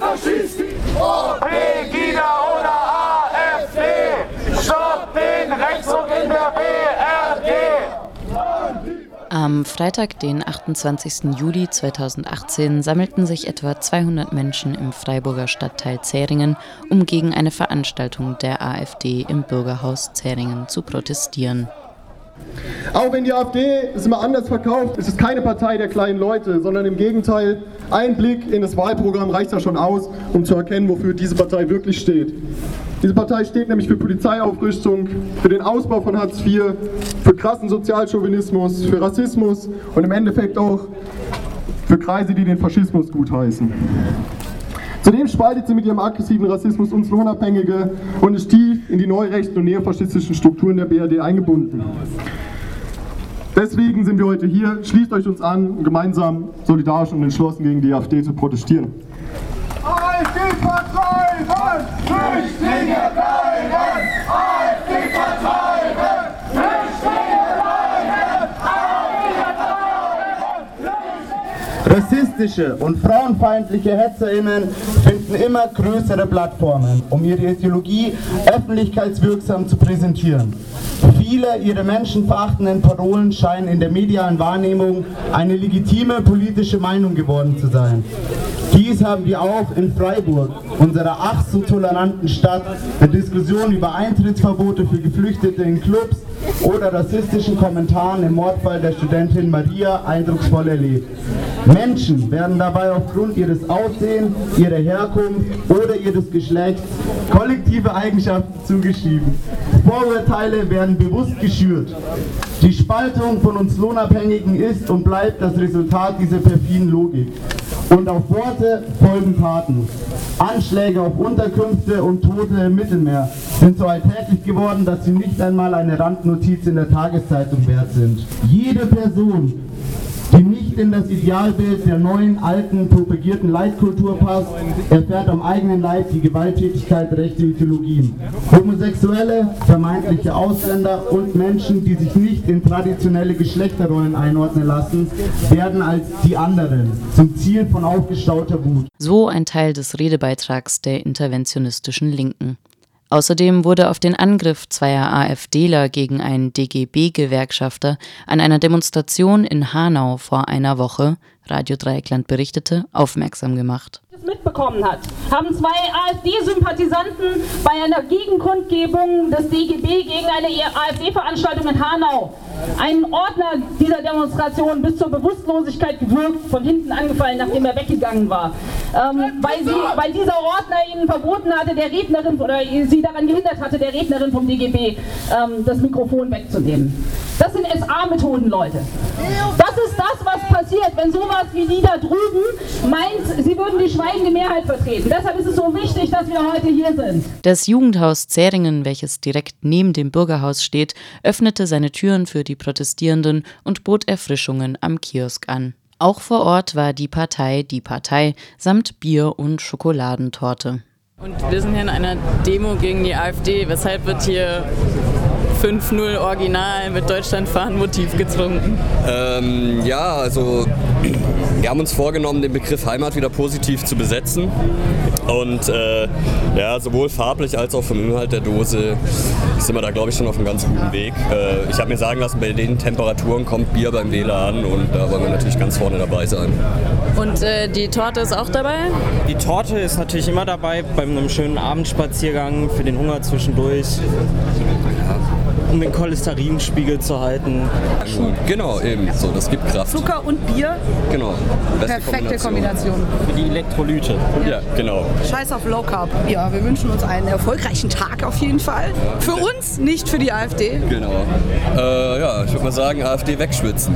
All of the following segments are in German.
Antifaschisten! Oh, Pegida oder AfD! Stopp den Rechtsruck in der BRD! Am Freitag, den 28. Juli 2018, sammelten sich etwa 200 Menschen im Freiburger Stadtteil Zähringen, um gegen eine Veranstaltung der AfD im Bürgerhaus Zähringen zu protestieren. Auch wenn die AfD es immer anders verkauft, ist es keine Partei der kleinen Leute, sondern im Gegenteil, ein Blick in das Wahlprogramm reicht ja schon aus, um zu erkennen, wofür diese Partei wirklich steht. Diese Partei steht nämlich für Polizeiaufrüstung, für den Ausbau von Hartz IV, für krassen Sozialchauvinismus, für Rassismus und im Endeffekt auch für Kreise, die den Faschismus gutheißen. Zudem spaltet sie mit ihrem aggressiven Rassismus uns Lohnabhängige und ist tief in die neurechten und neofaschistischen Strukturen der BRD eingebunden. Deswegen sind wir heute hier. Schließt euch uns an, um gemeinsam solidarisch und entschlossen gegen die AfD zu protestieren. Flüchtlinge bleiben! Rassistische und frauenfeindliche HetzerInnen finden immer größere Plattformen, um ihre Ideologie öffentlichkeitswirksam zu präsentieren. Viele ihrer menschenverachtenden Parolen scheinen in der medialen Wahrnehmung eine legitime politische Meinung geworden zu sein. Dies haben wir auch in Freiburg, unserer ach so toleranten Stadt, mit Diskussionen über Eintrittsverbote für Geflüchtete in Clubs oder rassistischen Kommentaren im Mordfall der Studentin Maria eindrucksvoll erlebt. Menschen werden dabei aufgrund ihres Aussehens, ihrer Herkunft oder ihres Geschlechts kollektive Eigenschaften zugeschrieben. Vorurteile werden bewusst geschürt. Die Spaltung von uns Lohnabhängigen ist und bleibt das Resultat dieser perfiden Logik. Und auf Worte folgen Taten. Anschläge auf Unterkünfte und Tote im Mittelmeer sind so alltäglich geworden, dass sie nicht einmal eine Randnotiz in der Tageszeitung wert sind. Jede Person, nicht in das Idealbild der neuen, alten, propagierten Leitkultur passt, erfährt am eigenen Leib die Gewalttätigkeit rechter Ideologien. Homosexuelle, vermeintliche Ausländer und Menschen, die sich nicht in traditionelle Geschlechterrollen einordnen lassen, werden als die anderen zum Ziel von aufgestauter Wut. So ein Teil des Redebeitrags der interventionistischen Linken. Außerdem wurde auf den Angriff zweier AfDler gegen einen DGB-Gewerkschafter an einer Demonstration in Hanau vor einer Woche, Radio Dreieckland berichtete, aufmerksam gemacht mitbekommen hat, haben zwei AfD-Sympathisanten bei einer Gegenkundgebung des DGB gegen eine AfD-Veranstaltung in Hanau einen Ordner dieser Demonstration bis zur Bewusstlosigkeit gewürgt, von hinten angefallen, nachdem er weggegangen war. Ähm, weil, sie, weil dieser Ordner ihnen verboten hatte, der Rednerin oder sie daran gehindert hatte, der Rednerin vom DGB ähm, das Mikrofon wegzunehmen. Das sind SA-Methoden, Leute. Das ist das, was passiert, wenn sowas wie die da drüben meint, sie würden die schweigende Mehrheit vertreten. Deshalb ist es so wichtig, dass wir heute hier sind. Das Jugendhaus Zähringen, welches direkt neben dem Bürgerhaus steht, öffnete seine Türen für die Protestierenden und bot Erfrischungen am Kiosk an. Auch vor Ort war die Partei die Partei samt Bier und Schokoladentorte. Und wir sind hier in einer Demo gegen die AfD. Weshalb wird hier 5-0 Original mit Deutschlandfahren-Motiv getrunken? Ähm, ja, also wir haben uns vorgenommen, den Begriff Heimat wieder positiv zu besetzen. Und äh, ja, sowohl farblich als auch vom Inhalt der Dose sind wir da, glaube ich, schon auf einem ganz guten Weg. Äh, ich habe mir sagen lassen, bei den Temperaturen kommt Bier beim Wähler an und da wollen wir natürlich ganz vorne dabei sein. Und äh, die Torte ist auch dabei? Die Torte ist natürlich immer dabei bei einem schönen Abendspaziergang für den Hunger zwischendurch um den Cholesterinspiegel zu halten. Genau, eben. So, das gibt Kraft. Zucker und Bier. Genau. Beste Perfekte Kombination. Kombination. Für die Elektrolyte. Ja. ja. genau. Scheiß auf Low Carb. Ja, wir wünschen uns einen erfolgreichen Tag auf jeden Fall. Ja. Für uns, nicht für die AfD. Genau. Äh, ja, ich würde mal sagen, AfD wegschwitzen.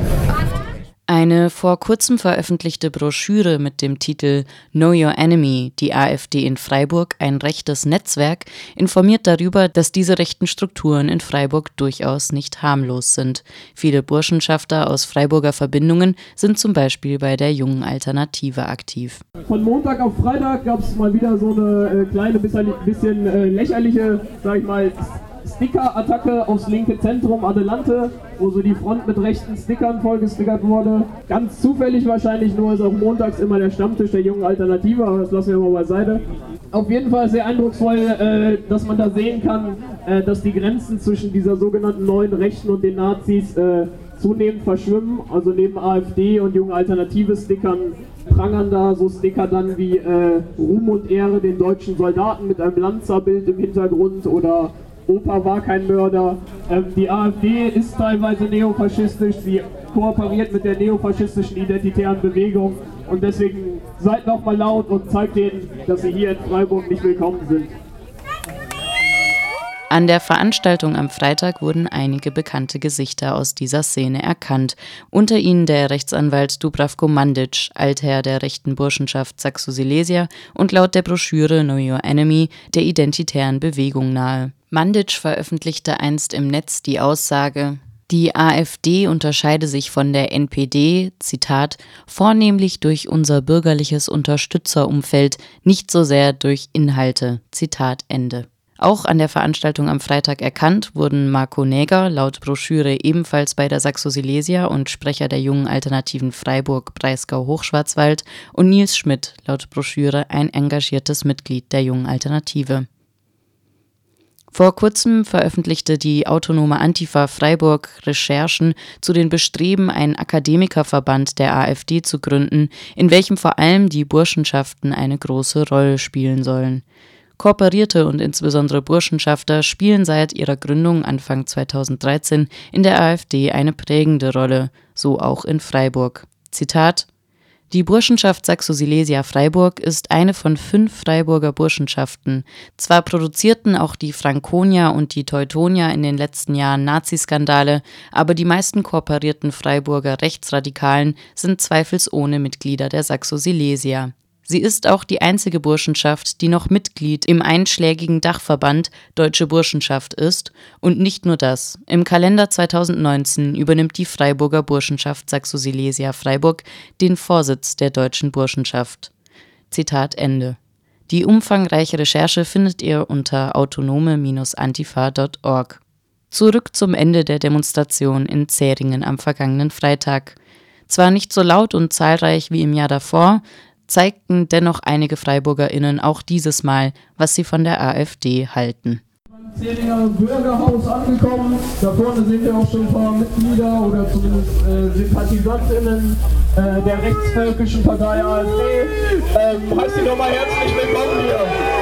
Eine vor kurzem veröffentlichte Broschüre mit dem Titel Know Your Enemy, die AfD in Freiburg, ein rechtes Netzwerk, informiert darüber, dass diese rechten Strukturen in Freiburg durchaus nicht harmlos sind. Viele Burschenschafter aus Freiburger Verbindungen sind zum Beispiel bei der jungen Alternative aktiv. Von Montag auf Freitag gab es mal wieder so eine äh, kleine, bisschen, bisschen äh, lächerliche, sag ich mal, Sticker-Attacke aufs linke Zentrum Adelante, wo so die Front mit rechten Stickern vollgestickert wurde. Ganz zufällig wahrscheinlich nur ist auch montags immer der Stammtisch der jungen Alternative, aber das lassen wir mal beiseite. Auf jeden Fall sehr eindrucksvoll, äh, dass man da sehen kann, äh, dass die Grenzen zwischen dieser sogenannten neuen Rechten und den Nazis äh, zunehmend verschwimmen. Also neben AfD und junge Alternative Stickern prangern da so Sticker dann wie Ruhm und Ehre den deutschen Soldaten mit einem Lanzerbild im Hintergrund oder Opa war kein Mörder. Ähm, die AfD ist teilweise neofaschistisch, sie kooperiert mit der neofaschistischen identitären Bewegung und deswegen seid noch mal laut und zeigt denen, dass sie hier in Freiburg nicht willkommen sind. An der Veranstaltung am Freitag wurden einige bekannte Gesichter aus dieser Szene erkannt, unter ihnen der Rechtsanwalt Dubravko Mandic, Altherr der rechten Burschenschaft Saxo-Silesia und laut der Broschüre Know Your Enemy der identitären Bewegung nahe. Mandic veröffentlichte einst im Netz die Aussage, die AfD unterscheide sich von der NPD, Zitat, vornehmlich durch unser bürgerliches Unterstützerumfeld, nicht so sehr durch Inhalte, Zitat Ende. Auch an der Veranstaltung am Freitag erkannt wurden Marco Näger, laut Broschüre ebenfalls bei der Saxo-Silesia und Sprecher der jungen Alternativen Freiburg, Breisgau, Hochschwarzwald und Nils Schmidt, laut Broschüre ein engagiertes Mitglied der jungen Alternative. Vor kurzem veröffentlichte die autonome Antifa Freiburg Recherchen zu den Bestreben, einen Akademikerverband der AfD zu gründen, in welchem vor allem die Burschenschaften eine große Rolle spielen sollen. Kooperierte und insbesondere Burschenschafter spielen seit ihrer Gründung Anfang 2013 in der AfD eine prägende Rolle, so auch in Freiburg. Zitat die Burschenschaft Saxo-Silesia Freiburg ist eine von fünf Freiburger Burschenschaften. Zwar produzierten auch die Franconia und die Teutonia in den letzten Jahren Naziskandale, aber die meisten kooperierten Freiburger Rechtsradikalen sind zweifelsohne Mitglieder der Saxo-Silesia. Sie ist auch die einzige Burschenschaft, die noch Mitglied im einschlägigen Dachverband Deutsche Burschenschaft ist. Und nicht nur das. Im Kalender 2019 übernimmt die Freiburger Burschenschaft Saxo-Silesia Freiburg den Vorsitz der Deutschen Burschenschaft. Zitat Ende. Die umfangreiche Recherche findet ihr unter autonome-antifa.org. Zurück zum Ende der Demonstration in Zähringen am vergangenen Freitag. Zwar nicht so laut und zahlreich wie im Jahr davor, zeigten dennoch einige FreiburgerInnen auch dieses Mal, was sie von der AfD halten. Zählinger Bürgerhaus angekommen. Da vorne sehen wir auch schon ein paar Mitglieder oder zumindest äh, SympathisantInnen äh, der rechtsvölkischen Partei AfD. Ähm, heißt Sie nochmal herzlich willkommen hier.